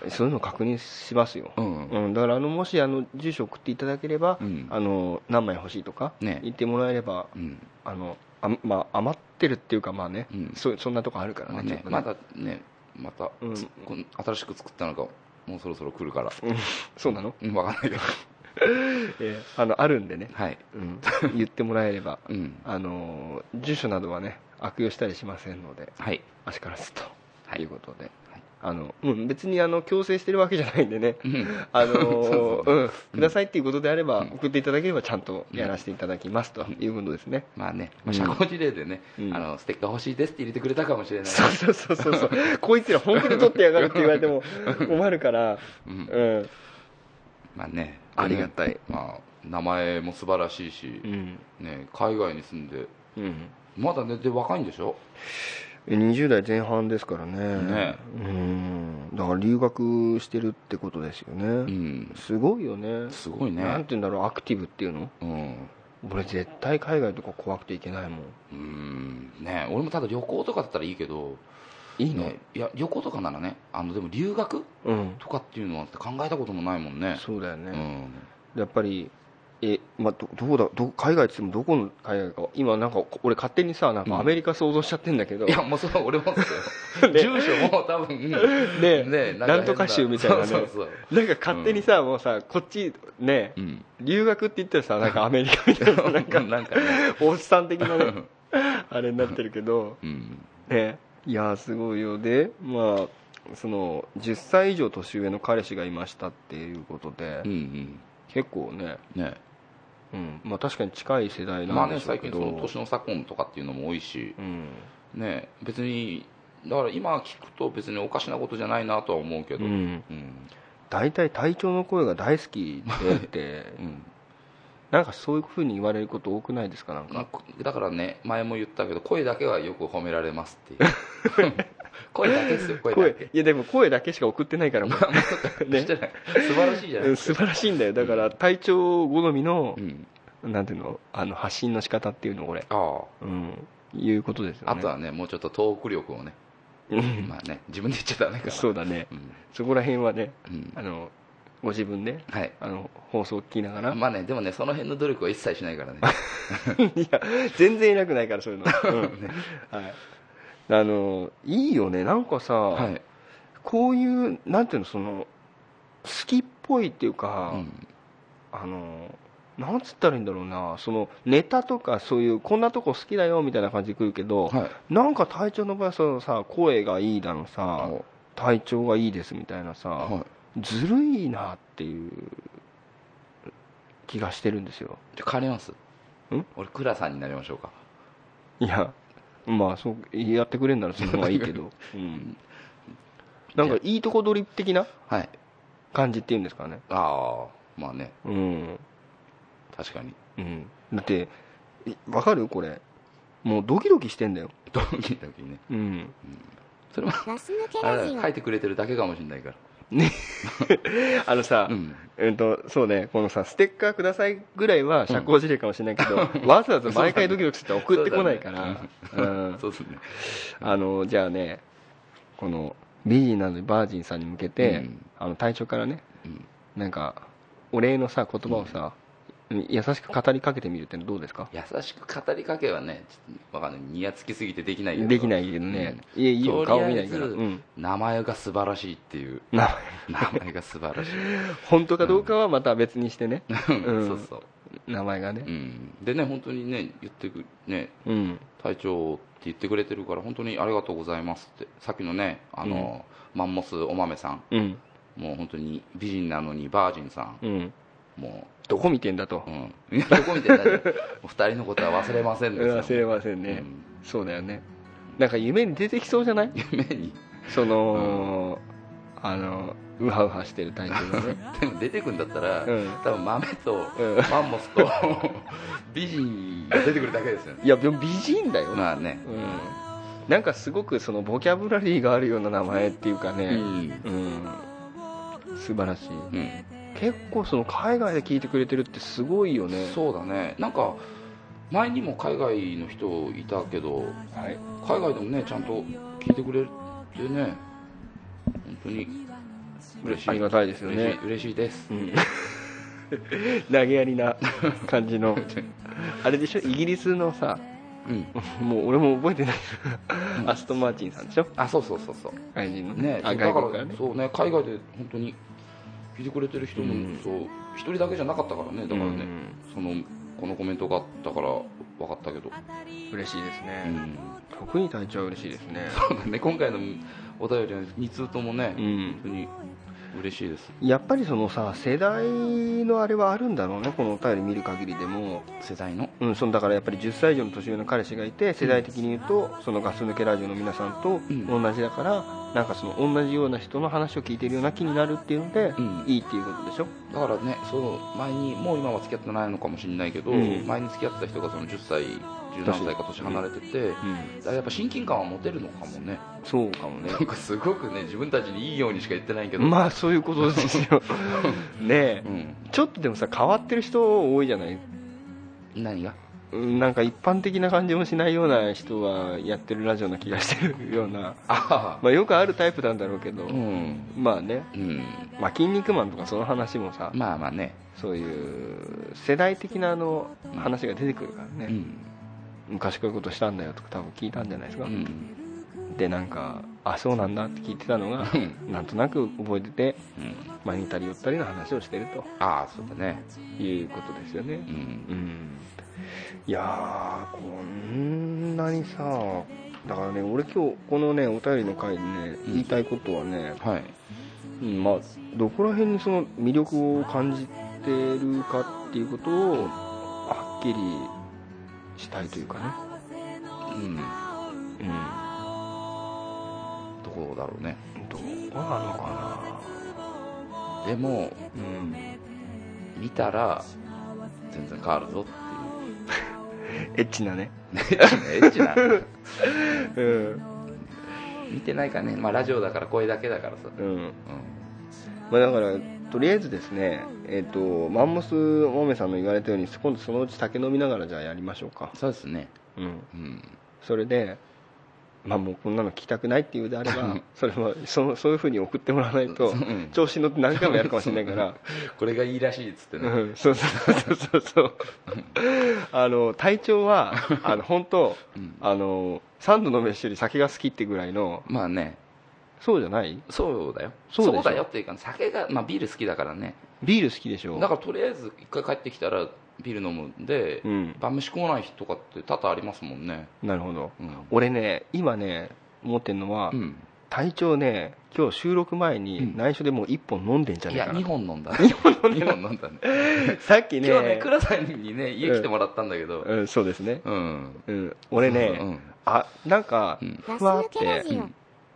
Speaker 4: そういうの確認しますよ、
Speaker 3: うん。
Speaker 4: うん、だからあのもしあの住所送っていただければ、
Speaker 3: うん。
Speaker 4: あの何枚欲しいとか
Speaker 3: ね。
Speaker 4: 言ってもらえれば、
Speaker 3: うん。
Speaker 4: あのあまあ、余ってるっていうかまあね、
Speaker 3: うん。
Speaker 4: そそんなとこあるからね,、
Speaker 3: まあ
Speaker 4: ちょっとね。
Speaker 3: ねまだねまた、
Speaker 4: うん。
Speaker 3: つこの新しく作ったのがもうそろそろ来るから。
Speaker 4: うん。そうなの、
Speaker 3: うん分かんないけど。
Speaker 4: えー あのあるんでね、
Speaker 3: はい。
Speaker 4: うん、言ってもらえれば
Speaker 3: うん。
Speaker 4: あの住所などはね悪用したりしませんので
Speaker 3: はい。
Speaker 4: 足からすと、
Speaker 3: はい。
Speaker 4: い、うことで、
Speaker 3: はい。
Speaker 4: あのうん、別にあの強制してるわけじゃないんでね、
Speaker 3: うん。
Speaker 4: あの
Speaker 3: そう
Speaker 4: ん、くださいっていうことであれば、
Speaker 3: うん。
Speaker 4: 送っていただければちゃんとやらせていただきますということですね、
Speaker 3: まあね、まあ、
Speaker 4: うん
Speaker 3: 社交辞令でね、
Speaker 4: うん。
Speaker 3: あのステッカー欲しいですって入れてくれたかもしれない。
Speaker 4: そうそうそうそうそう。こいつら本気で取ってやがるって言われても困るから、
Speaker 3: うん。
Speaker 4: うん。
Speaker 3: まあね
Speaker 4: ありがたい。
Speaker 3: まあ、名前も素晴らしいし
Speaker 4: う、ん。
Speaker 3: ね、海外に住んで
Speaker 4: うん、
Speaker 3: まだねで若いんでしょ
Speaker 4: ？20代前半ですからね。
Speaker 3: ね。
Speaker 4: うん。だから留学してるってことですよね、
Speaker 3: うん。
Speaker 4: すごいよね。
Speaker 3: すごいね。
Speaker 4: なんて言うんだろうアクティブっていうの？
Speaker 3: うん。
Speaker 4: 俺絶対海外とか怖くて行けないもん。
Speaker 3: うん。ね俺もただ旅行とかだったらいいけど
Speaker 4: いいの、
Speaker 3: ね、いや旅行とかならねあのでも留学？
Speaker 4: うん。
Speaker 3: とかっていうのは考えたこともないもんね。
Speaker 4: そうだよね、
Speaker 3: うん。
Speaker 4: やっぱりえ、まあ、どどこだ？ど海外って言ってもどこの海外か今なんか俺勝手にさなんかアメリカ想像しちゃってんだけど、
Speaker 3: いやもうそれは俺も 住所も多分
Speaker 4: ね。
Speaker 3: ね
Speaker 4: なんとか州みたいなね。
Speaker 3: そうそうそう。
Speaker 4: なんか勝手にさ、もうさこっちね
Speaker 3: うん。
Speaker 4: 留学って言ったらさなんかアメリカみたいななんか
Speaker 3: なんかね。
Speaker 4: おっさん的なねあれになってるけど。
Speaker 3: うん。
Speaker 4: ねいやーすごいよ。でまあその10歳以上年上の彼氏がいましたっていうことで、
Speaker 3: うんうん。
Speaker 4: 結構ね、
Speaker 3: ね。
Speaker 4: うん。まあ、確かに近い世代
Speaker 3: まあね
Speaker 4: なんでしょうけど、
Speaker 3: 最近その年の差婚とかっていうのも多いし。
Speaker 4: うん。
Speaker 3: ね別にだから今聞くと別におかしなことじゃないなとは思うけど。
Speaker 4: う
Speaker 3: うん。
Speaker 4: ん、大体隊長の声が大好きでって。
Speaker 3: うん
Speaker 4: なんかそういうふうに言われること多くないですか？なんか。
Speaker 3: まあだからね前も言ったけど声だけはよく褒められますっていう。声だけですよ声だ
Speaker 4: 声
Speaker 3: け
Speaker 4: いやでも声だけしか送ってないからもうね。
Speaker 3: 素晴らしいじゃない。
Speaker 4: うん
Speaker 3: ですか
Speaker 4: 素晴らしいんだよ。だから隊長好みの
Speaker 3: う、ん。
Speaker 4: なんていうのあの発信の仕方っていうのこれ
Speaker 3: ああ。
Speaker 4: うんいうことですよね。
Speaker 3: あとはねもうちょっとトーク力をね。
Speaker 4: うん。
Speaker 3: まあね自分で言っちゃダメから
Speaker 4: そうだね。
Speaker 3: うん。
Speaker 4: そこら辺はね
Speaker 3: うん。
Speaker 4: あのご自分で
Speaker 3: はい。
Speaker 4: あの放送を聞きながら、
Speaker 3: まあねでもねその辺の努力は一切しないからね。
Speaker 4: いや全然いなくないからそういうの、うん。はい、あのいいよね。なんかさ、
Speaker 3: はい。
Speaker 4: こういうなんていうのその好きっぽいっていうか、
Speaker 3: うん。
Speaker 4: あのなんつったらいいんだろうな。そのネタとかそういうこんなとこ好きだよみたいな感じで来るけど、
Speaker 3: はい。
Speaker 4: なんか隊長の場合はそのさ声がいいだのさ
Speaker 3: は
Speaker 4: 体調がいいですみたいなさ、
Speaker 3: い
Speaker 4: ずるいなっていう気がしてるんですよ。
Speaker 3: じゃあ変わります？
Speaker 4: ん？
Speaker 3: 俺倉さんになりましょうか。
Speaker 4: いやまあそうやってくれるならその方がいいけど、うん、なんかいいとこ取り的な
Speaker 3: はい。
Speaker 4: 感じっていうんですかね。
Speaker 3: ああまあね。
Speaker 4: うん、
Speaker 3: 確かに。
Speaker 4: うん、だっていわかる？これ。もうドキドキしてんだよ。
Speaker 3: ドキドキね。
Speaker 4: うん。
Speaker 3: それは
Speaker 5: ガス抜け
Speaker 3: あ
Speaker 5: ラジオ
Speaker 3: れ書いてくれてるだけかもしれないから
Speaker 4: あのさ、
Speaker 3: うん。
Speaker 4: うんとそうねこのさステッカーくださいぐらいは社交辞令かもしれないけど、わざわざ毎回ドキドキして送ってこないから。
Speaker 3: そう ですね。
Speaker 4: あのじゃあねこの美人なのにバージンさんに向けて、
Speaker 3: うん。
Speaker 4: あの隊長からね
Speaker 3: うん。
Speaker 4: なんかお礼のさ言葉をさ、優しく語りかけてみるってのどうですか？
Speaker 3: 優しく語りかけはねわかんない。ニヤつきすぎてできないけど
Speaker 4: できないけどね、いやいいよ。顔見ないから、
Speaker 3: ず
Speaker 4: うん、
Speaker 3: 名前が素晴らしいっていう。
Speaker 4: な
Speaker 3: 名前が素晴らしい。
Speaker 4: 本当かどうかはまた別にしてね、うん。
Speaker 3: そうそう。
Speaker 4: 名前がね。
Speaker 3: うん、でね本当にね言ってくね。
Speaker 4: うん。
Speaker 3: 隊長って言ってくれてるから本当にありがとうございますって。さっきのねあの、マンモスお豆さん。もう本当に美人なのにバージンさん
Speaker 4: う。ん
Speaker 3: も
Speaker 4: どこ見てんだと。
Speaker 3: う、うん、どこ見てんだよお二人のことは忘れませんで
Speaker 4: 忘れませんね、
Speaker 3: うん。
Speaker 4: そうだよね。なんか夢に出てきそうじゃない？
Speaker 3: 夢に。
Speaker 4: その、あのウハウハしてる隊長がね。
Speaker 3: でも出てくんだったら、
Speaker 4: うん。
Speaker 3: 多分豆と
Speaker 4: うん。
Speaker 3: マンモスと 美人が出てくるだけですよね。
Speaker 4: いや美人だよ、
Speaker 3: まあね。
Speaker 4: うん、なんかすごくそのボキャブラリーがあるような名前っていうか
Speaker 3: う
Speaker 4: ね、
Speaker 3: ん。
Speaker 4: うん、素晴らしい。
Speaker 3: うん
Speaker 4: 結構その海外で聞いてくれてるってすごいよね。
Speaker 3: そうだね。なんか前にも海外の人いたけど
Speaker 4: はい。
Speaker 3: 海外でもねちゃんと聞いてくれてね。本当に嬉しい。
Speaker 4: ありがたいですよね。
Speaker 3: 嬉しいです。
Speaker 4: うん。投げやりな感じの。あれでしょ？イギリスのさ
Speaker 3: うん。
Speaker 4: もう俺も覚えてない。アストンマーチンさんでしょ？
Speaker 3: あそうそうそうそう。
Speaker 4: 外人の
Speaker 3: ね。
Speaker 4: ね
Speaker 3: らそうね海外で本当に聞いてくれてる人も、
Speaker 4: うん。
Speaker 3: そう一人だけじゃなかったからねだからね、
Speaker 4: うん。
Speaker 3: そのこのコメントがあったから分かったけど、
Speaker 4: 嬉しいです
Speaker 3: う
Speaker 4: ね、
Speaker 3: ん、
Speaker 4: 特に体調は嬉しいですね。
Speaker 3: そうだね今回のお便りは2通ともね、
Speaker 4: うん。
Speaker 3: 本当に嬉しいです。
Speaker 4: やっぱりそのさ世代のあれはあるんだろうねこのお便り見る限りでも。
Speaker 3: 世代の？
Speaker 4: うん、そのだからやっぱり10歳以上の年上の彼氏がいて世代的に言うと、そのガス抜けラジオの皆さんと
Speaker 3: うん。
Speaker 4: 同じだから、なんかその同じような人の話を聞いてるような気になるっていうので、
Speaker 3: うん。
Speaker 4: いいっていうことでしょ？
Speaker 3: だからねその前にもう今は付き合ってないのかもしれないけど、
Speaker 4: うん。
Speaker 3: 前に付き合ってた人がその10歳10何歳か年離れてて、だからやっぱ親近感は持てるのかもね。
Speaker 4: そうかもね。
Speaker 3: なんかすごくね自分たちにいいようにしか言ってないけど。
Speaker 4: まあそういうことですよ。ねえ。
Speaker 3: うん。
Speaker 4: ちょっとでもさ変わってる人多いじゃない？
Speaker 3: 何が？
Speaker 4: うんなんか一般的な感じもしないような人がやってるラジオな気がしてるような。
Speaker 3: あ
Speaker 4: まあよくあるタイプなんだろうけど、
Speaker 3: あうん。
Speaker 4: まあね。
Speaker 3: うん。
Speaker 4: まあ筋肉マンとかその話もさ、
Speaker 3: まあまあね。
Speaker 4: そういう世代的なあの話が出てくるからね、
Speaker 3: うん
Speaker 4: 昔こういうことしたんだよとか多分聞いたんじゃないですか、
Speaker 3: うん。
Speaker 4: でなんかあそうなんだって聞いてたのが
Speaker 3: うん。
Speaker 4: なんとなく覚えてて
Speaker 3: うん。
Speaker 4: まあ似たり寄ったりの話をしてる
Speaker 3: ああそうだね。
Speaker 4: ということですよね。
Speaker 3: うん。
Speaker 4: うん。いやーこんなにさだからね俺今日このねお便りの回でね
Speaker 3: うん。
Speaker 4: 言いたいことはね、
Speaker 3: はい。
Speaker 4: うんまあどこら辺にその魅力を感じてるかっていうことをはっきりしたいというかね。
Speaker 3: うん。
Speaker 4: うん。
Speaker 3: どこだろうね。
Speaker 4: どうなのか
Speaker 3: でも
Speaker 4: なうん。
Speaker 3: 見たら全然変わるぞ
Speaker 4: エッチなね。
Speaker 3: っていうエッチな。
Speaker 4: うん。
Speaker 3: 見てないからね。まあラジオだから声だけだからさ。
Speaker 4: うん。
Speaker 3: うん。
Speaker 4: まあ、だからとりあえずですねえっ、とマンモスもめさんの言われたように今度そのうち酒飲みながらじゃあやりましょうか。
Speaker 3: そうですね。
Speaker 4: うん。
Speaker 3: うん。
Speaker 4: それでまあもうこんなの聞きたくないっていうであればそれはそそういうふうに送ってもらわないと
Speaker 3: うん。
Speaker 4: 調子に乗って何回もやるかもしれないから。
Speaker 3: これがいいらしいっつってね。
Speaker 4: うん。そうそうそうそうそうあの体調はあの本当
Speaker 3: うん。
Speaker 4: あの3度の飯より酒が好きってぐらいの
Speaker 3: まあね
Speaker 4: そうじゃない？
Speaker 3: そうだよ。
Speaker 4: そう
Speaker 3: だよっていうか酒が、まあ、ビール好きだからね。
Speaker 4: ビール好きでしょ。
Speaker 3: だからとりあえず一回帰ってきたらビール飲むんで、
Speaker 4: うん。
Speaker 3: 晩飯食わない日とかって多々ありますもんね。
Speaker 4: なるほど。
Speaker 3: うん。
Speaker 4: 俺ね今ね思ってるのは、
Speaker 3: うん。
Speaker 4: 体調ね今日収録前に内緒でもう1本飲んでんじゃ
Speaker 3: いや
Speaker 4: ねえかな、
Speaker 3: 2本飲んだ。2本飲んだね。
Speaker 4: さっきね
Speaker 3: 今日ね倉さんにね家来てもらったんだけど。
Speaker 4: うん、そうですね、
Speaker 3: うん。
Speaker 4: うん、俺ね、
Speaker 3: うん
Speaker 4: あなんか、
Speaker 3: うん。
Speaker 4: ふわって。
Speaker 5: ガス抜けラジ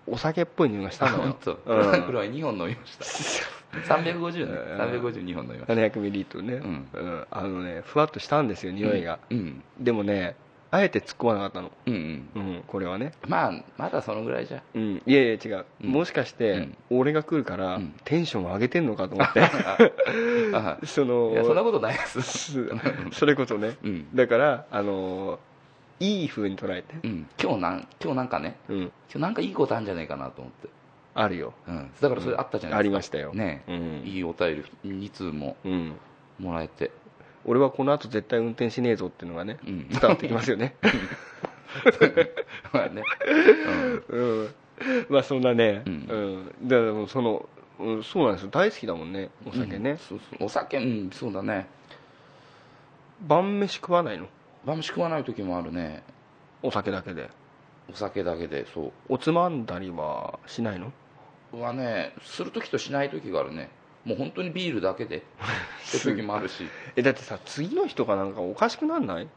Speaker 4: お酒っぽい匂いがしたのよ。
Speaker 3: 本当。
Speaker 4: うん。
Speaker 3: 黒い2本飲みました。350ね。
Speaker 4: うん。
Speaker 3: 352本飲みました
Speaker 4: 700ミリリットルね、
Speaker 3: うん。
Speaker 4: うん。あのねふわっとしたんですよ匂いが、
Speaker 3: うん。
Speaker 4: でもねあえて突っ込まなかったの。
Speaker 3: うんうん。
Speaker 4: うんこれはね。
Speaker 3: まあまだそのぐらいじゃ。
Speaker 4: うん。いやいや違う、
Speaker 3: うん。
Speaker 4: もしかして、
Speaker 3: うん。
Speaker 4: 俺が来るから、
Speaker 3: うん。
Speaker 4: テンション上げてんのかと思って。
Speaker 3: あ
Speaker 4: その
Speaker 3: いやそんなことないです。
Speaker 4: すそれこそね。
Speaker 3: うん。
Speaker 4: だからあのいい風に捉えて。
Speaker 3: うん。今日なん今日なんかね。
Speaker 4: うん。
Speaker 3: 今日なんかいいことあるんじゃないかなと思って。
Speaker 4: あるよ。
Speaker 3: うん。だからそれあったじゃないですか。
Speaker 4: ありましたよ。
Speaker 3: ね
Speaker 4: うん。
Speaker 3: いいお便り2通も
Speaker 4: うん。
Speaker 3: もらえて。
Speaker 4: 俺はこの後絶対運転しねえぞっていうのがね
Speaker 3: うん。
Speaker 4: 伝わってきますよね。
Speaker 3: まあね。
Speaker 4: うん。まあそんなね。
Speaker 3: う
Speaker 4: うん。ん、だからもうその、うん、そうなんですよ。大好きだもんねお酒ね、
Speaker 3: そうそう。お酒うんそうだね。
Speaker 4: 晩飯食わないの？
Speaker 3: 晩飯食わない時もあるね。
Speaker 4: お酒だけで。
Speaker 3: お酒だけでそう。
Speaker 4: おつまんだりはしないの？
Speaker 3: はねする時としない時があるね。もう本当にビールだけで。って時もあるし。
Speaker 4: えだってさ次の日とかなんかおかしくなんない？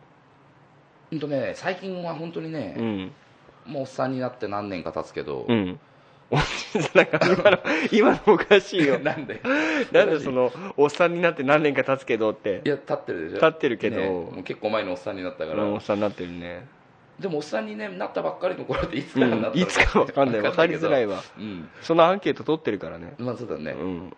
Speaker 3: ほんとね最近は本当にね、
Speaker 4: うん。
Speaker 3: もうおっさんになって何年か経つけど、
Speaker 4: うんなんか今の今のおかしいよ。
Speaker 3: なんで？
Speaker 4: なんでそのおっさんになって何年か経つけどって。
Speaker 3: いや立ってるでしょ。
Speaker 4: 立ってるけど。
Speaker 3: ねもう結構前のおっさんになったから、
Speaker 4: うんおっさんになってるね。
Speaker 3: でもおっさんに、ね、なったばっかりの頃っていつ
Speaker 4: う
Speaker 3: かなったの
Speaker 4: んいつかわかんない。分かりづらい
Speaker 3: わ。
Speaker 4: わ
Speaker 3: うん。
Speaker 4: そのアンケート取ってるからね。
Speaker 3: まあそうだね、
Speaker 4: うん。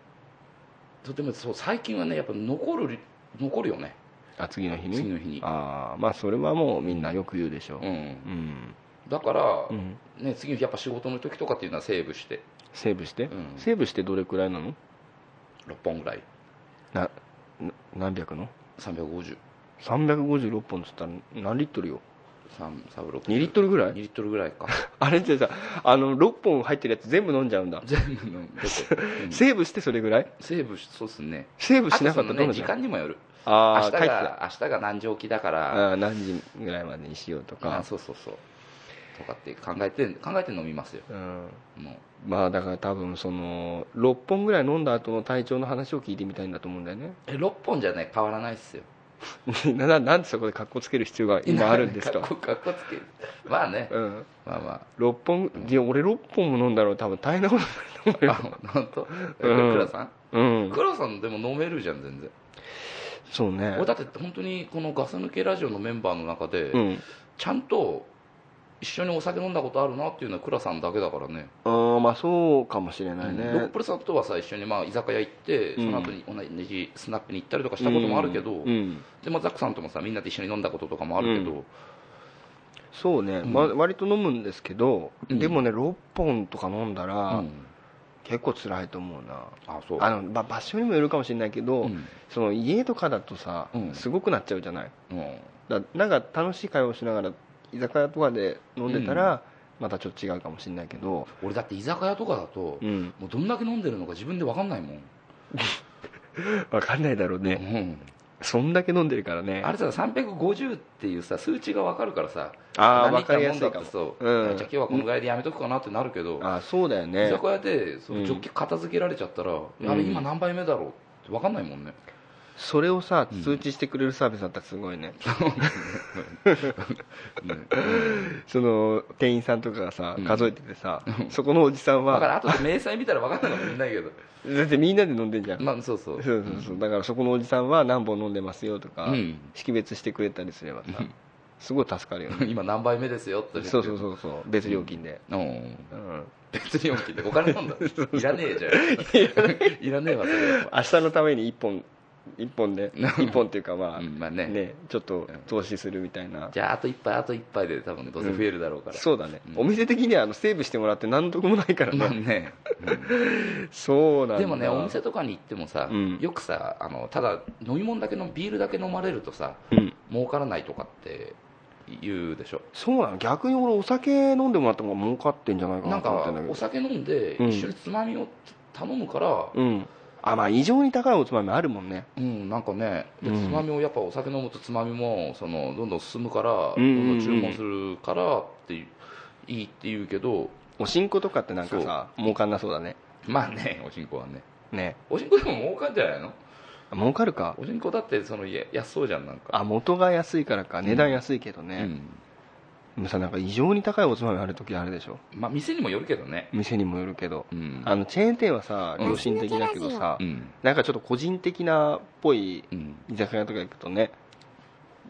Speaker 3: とてもそう最近はねやっぱ残る残るよね。
Speaker 4: あ次の日に？
Speaker 3: 次の日に。
Speaker 4: ああまあそれはもうみんなよく言うでしょ
Speaker 3: うん。
Speaker 4: うん
Speaker 3: だから、
Speaker 4: うん。
Speaker 3: ね、次の日やっぱ仕事の時とかっていうのはセーブして。
Speaker 4: セーブして、
Speaker 3: うん。
Speaker 4: セーブしてどれくらいなの
Speaker 3: ？6本ぐらい。
Speaker 4: なな何百の
Speaker 3: ？350
Speaker 4: 356本っつったら何リットルよ
Speaker 3: ？3 3 6
Speaker 4: 2リットルぐら
Speaker 3: 2
Speaker 4: い
Speaker 3: リットルぐらいか。
Speaker 4: あれってさあの6本入ってるやつ全部飲んじゃうんだ。
Speaker 3: 全部のどこ、うん。
Speaker 4: セーブしてそれぐらい？
Speaker 3: セーブしそうっすね。
Speaker 4: セーブしなかった
Speaker 3: あとそのね時間にもよる。
Speaker 4: ああ
Speaker 3: 明日が明日が何時起きだから。
Speaker 4: 何時ぐらいまでにしようと
Speaker 3: あ
Speaker 4: か
Speaker 3: そうそうそうとかって考えて考えて飲みますよ。
Speaker 4: うん。
Speaker 3: も
Speaker 4: まあだから多分その6本ぐらい飲んだ後の体調の話を聞いてみたいんだと思うんだよね。
Speaker 3: うえ6本じゃね変わらないっすよ。
Speaker 4: なななんでそこで格好つける必要が今あるんですか？
Speaker 3: かっこかっこつける。まあね。
Speaker 4: うん。
Speaker 3: まあま
Speaker 4: 6本いや俺6本も飲んだら多分大変なことになると思
Speaker 3: ああ本当？
Speaker 4: うん。
Speaker 3: 倉さん？
Speaker 4: うようん。
Speaker 3: 倉さんでも飲めるじゃん全然。
Speaker 4: そうね。
Speaker 3: 俺だって本当にこのガス抜けラジオのメンバーの中で、
Speaker 4: うん。
Speaker 3: ちゃんと一緒にお酒飲んだことあるなっていうのは倉さんだけだからね。
Speaker 4: あーまあそうかもしれないね、
Speaker 3: ロップルさんとはさ一緒にまあ居酒屋行ってその後に同じスナックに行ったりとかしたこともあるけど、
Speaker 4: うん。うん
Speaker 3: でまあザックさんともさみんなで一緒に飲んだこととかもあるけど、
Speaker 4: そうね、
Speaker 3: うん。
Speaker 4: ま割と飲むんですけど、
Speaker 3: うん。
Speaker 4: でもね6本とか飲んだら、
Speaker 3: うん。
Speaker 4: 結構辛いと思うな。
Speaker 3: あそう。
Speaker 4: あの、まあ、場所にもよるかもしれないけど、
Speaker 3: うん。
Speaker 4: その家とかだとさ、
Speaker 3: うん。
Speaker 4: すごくなっちゃうじゃない。
Speaker 3: うん。
Speaker 4: だなんか楽しい会話をしながら居酒屋とかで飲んでたら、またちょっと違うかもしれないけど、
Speaker 3: 俺だって居酒屋とかだと、
Speaker 4: うん、
Speaker 3: もうどんだけ飲んでるのか自分で分かんないもん、
Speaker 4: 分かんないだろう
Speaker 3: う
Speaker 4: ね、
Speaker 3: ん、
Speaker 4: そんだけ飲んでるからね。
Speaker 3: あれさ350っていうさ数値が分かるからさ
Speaker 4: あー
Speaker 3: 何リッター飲んだって
Speaker 4: 分かりやすいか
Speaker 3: そう、
Speaker 4: うん。
Speaker 3: じゃあ今日はこのぐらいでやめとくかなってなるけど、
Speaker 4: あそうだよ
Speaker 3: 居
Speaker 4: ね
Speaker 3: 酒屋でその
Speaker 4: うん
Speaker 3: ジョッキ片付けられちゃったら、
Speaker 4: ん。
Speaker 3: あれ今何杯目だろうって分かんないもんね
Speaker 4: それをさ
Speaker 3: うん。
Speaker 4: 通知してくれるサービスだったらすごいね、
Speaker 3: ね
Speaker 4: その店員さんとかがさ
Speaker 3: うん。
Speaker 4: 数えててさ、そこのおじさん
Speaker 3: だから
Speaker 4: は
Speaker 3: 後で明細見たら分かんないかもしれないけど。
Speaker 4: だってみんなで飲んでんじゃん、
Speaker 3: まあそうそう。
Speaker 4: そうそうそう。だからそこのおじさんは何本飲んでますよとか、
Speaker 3: うん。
Speaker 4: 識別してくれたりすればさ
Speaker 3: うん。
Speaker 4: すごい助かるよね。
Speaker 3: 今何杯目ですよって
Speaker 4: そうそうそうそう。別料金で、
Speaker 3: うん。
Speaker 4: うん、
Speaker 3: 別料金でお金なんだ。いらねえじゃん。いらねえわそれ
Speaker 4: 明日のために1本1本で 1本っていうかまあ、
Speaker 3: うんまあね。
Speaker 4: ねちょっと投資するみたいな、
Speaker 3: じゃああと一杯あと一杯で多分ねどうせ増えるだろうから、
Speaker 4: そうだね、
Speaker 3: うん。
Speaker 4: お店的にはあのセーブしてもらって何の得もないから。
Speaker 3: まあ
Speaker 4: ね、
Speaker 3: ね、
Speaker 4: そうなんだ。
Speaker 3: でもねお店とかに行ってもさ、
Speaker 4: うん。
Speaker 3: よくさあのただ飲み物だけのビールだけ飲まれるとさ
Speaker 4: うん。
Speaker 3: 儲からないとかって言うでしょ。
Speaker 4: そうなの。逆に俺お酒飲んでもらった方が儲かってんじゃないか
Speaker 3: な
Speaker 4: なんと思ってんだけど。
Speaker 3: かお酒飲んで
Speaker 4: うん。
Speaker 3: 一緒につまみを頼むから、
Speaker 4: うんあまあ異常に高いおつまみあるもんね。
Speaker 3: うん、なんかねで
Speaker 4: うん。
Speaker 3: つまみをやっぱお酒飲むとつまみもそのどんどん進むから、
Speaker 4: うんうんうん。
Speaker 3: どんどん注文するからっていういいって言うけど
Speaker 4: おしんことかってなんかさ儲かんなそうだね。
Speaker 3: まあねおしんこはね。
Speaker 4: ね。
Speaker 3: おしんこでも儲かんじゃないの？
Speaker 4: あ儲かるか。
Speaker 3: おしんこだってその安そうじゃんなんか。
Speaker 4: あ元が安いからか。値段安いけどね、でもさなんか異常に高いおつまみある時あるでしょ？
Speaker 3: うんまあ店にもよるけどね。
Speaker 4: 店にもよるけど、
Speaker 3: うん。
Speaker 4: あのチェーン店はさ
Speaker 3: うん。
Speaker 4: 良心的だけどさ、
Speaker 3: うん。
Speaker 4: なんかちょっと個人的なっぽい
Speaker 3: うん。
Speaker 4: 居酒屋とか行くとね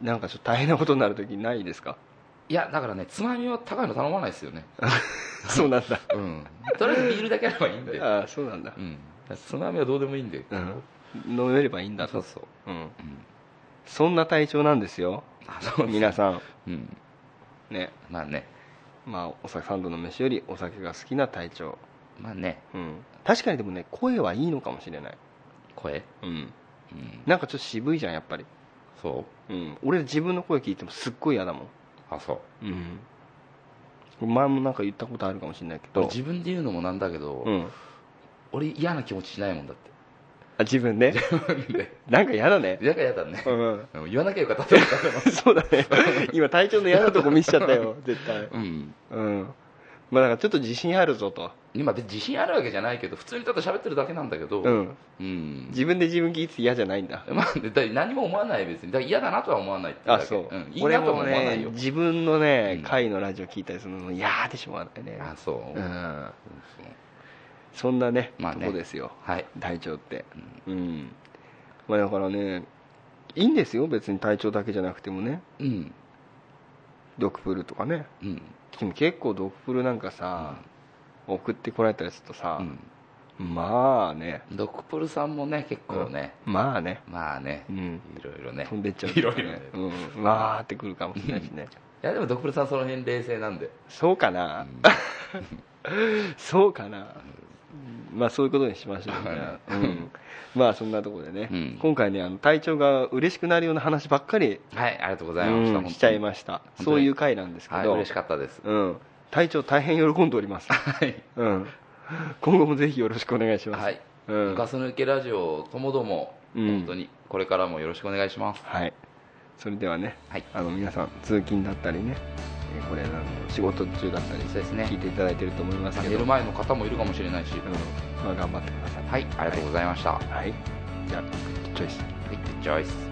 Speaker 4: なんかちょっと大変なことになる時ないですか？
Speaker 3: いやだからねつまみは高いの頼まないですよね。
Speaker 4: そうなんだ。
Speaker 3: うん。とりあえずビールだけあればいいんで。
Speaker 4: ああそうなんだ。
Speaker 3: うん。つまみはどうでもいいんで。
Speaker 4: うん。飲めればいいんだと。
Speaker 3: そうそう。
Speaker 4: うん。
Speaker 3: うん。
Speaker 4: そんな体調なんですよ。皆さん。
Speaker 3: うん
Speaker 4: ね
Speaker 3: まあね。
Speaker 4: まあお酒三度の飯よりお酒が好きな体調
Speaker 3: まあね。
Speaker 4: うん。確かにでもね声はいいのかもしれない。
Speaker 3: 声？
Speaker 4: うん。
Speaker 3: うん。
Speaker 4: なんかちょっと渋いじゃんやっぱり。
Speaker 3: そう？
Speaker 4: うん。俺自分の声聞いてもすっごい嫌だもん。
Speaker 3: あそう。
Speaker 4: うん。前もなんか言ったことあるかもしれないけど。
Speaker 3: 自分で言うのもなんだけど、
Speaker 4: うん。
Speaker 3: 俺嫌な気持ちしないもんだって
Speaker 4: あ自分で
Speaker 3: で。
Speaker 4: なんか嫌だね。
Speaker 3: 嫌か嫌だね、
Speaker 4: うん。
Speaker 3: うん言わなきゃよかったって思った
Speaker 4: そうだね。今体調の嫌なとこ見せちゃったよ 絶対。
Speaker 3: うん。
Speaker 4: うん。まあだからちょっと自信あるぞと。
Speaker 3: 今自信あるわけじゃないけど普通にただ喋ってるだけなんだけど
Speaker 4: うん。
Speaker 3: うん。
Speaker 4: 自分で自分聞いてて嫌じゃないんだ。
Speaker 3: まあ、だ何も思わない別に。だ嫌だなとは思わない
Speaker 4: あそう、
Speaker 3: ん、いい
Speaker 4: 俺
Speaker 3: なとも
Speaker 4: も
Speaker 3: 思わないよ、
Speaker 4: ね自分のね
Speaker 3: うん。
Speaker 4: 回のラジオ聞いたりするのも嫌でしょうがないね。
Speaker 3: あそう、
Speaker 4: うんそんなね,、
Speaker 3: まあね。
Speaker 4: とこですよ。
Speaker 3: はい
Speaker 4: 体調って。うん、まあだからねいいんですよ。別に体調だけじゃなくてもね。
Speaker 3: うん。
Speaker 4: ドクプルとかね。
Speaker 3: うん。
Speaker 4: でも結構ドクプルなんかさ、送ってこられたりするとさ
Speaker 3: う、ん。
Speaker 4: まあね。
Speaker 3: ドクプルさんもね結構ね、
Speaker 4: まあね。
Speaker 3: まあね。
Speaker 4: うん。
Speaker 3: いろいろね。
Speaker 4: 飛んでっちゃう。
Speaker 3: いろいろね。
Speaker 4: うん、わーってくるかもしれないしね。
Speaker 3: いやでもドクプルさんその辺冷静なんで、
Speaker 4: そうかな、そうかな、まあそういうことにしましょうね、うん、まあそんなところでね、
Speaker 3: うん。
Speaker 4: 今回ねあの体調が嬉しくなるような話ばっかり、
Speaker 3: はいありがとうございました、
Speaker 4: うんしちゃいました。そういう回なんですけど、
Speaker 3: はい嬉しかったです。
Speaker 4: うん、体調大変喜んでおります、
Speaker 3: はい。
Speaker 4: うん、今後もぜひよろしくお願いします、
Speaker 3: はい、
Speaker 4: うん。
Speaker 3: ガス抜けラジオともども、
Speaker 4: うん。
Speaker 3: 本当にこれからもよろしくお願いします。
Speaker 4: はい、それではね、
Speaker 3: はい。
Speaker 4: あの皆さん通勤だったりね。えーこれあの仕事中だったり
Speaker 3: そうですね。
Speaker 4: 聞いていただいてると思いますけど、
Speaker 3: 寝る前の方もいるかもしれないし、
Speaker 4: うん。まあ、頑張ってください。
Speaker 3: はいありがとうございました、は
Speaker 4: はい。じゃあチョイス
Speaker 3: い、チョイス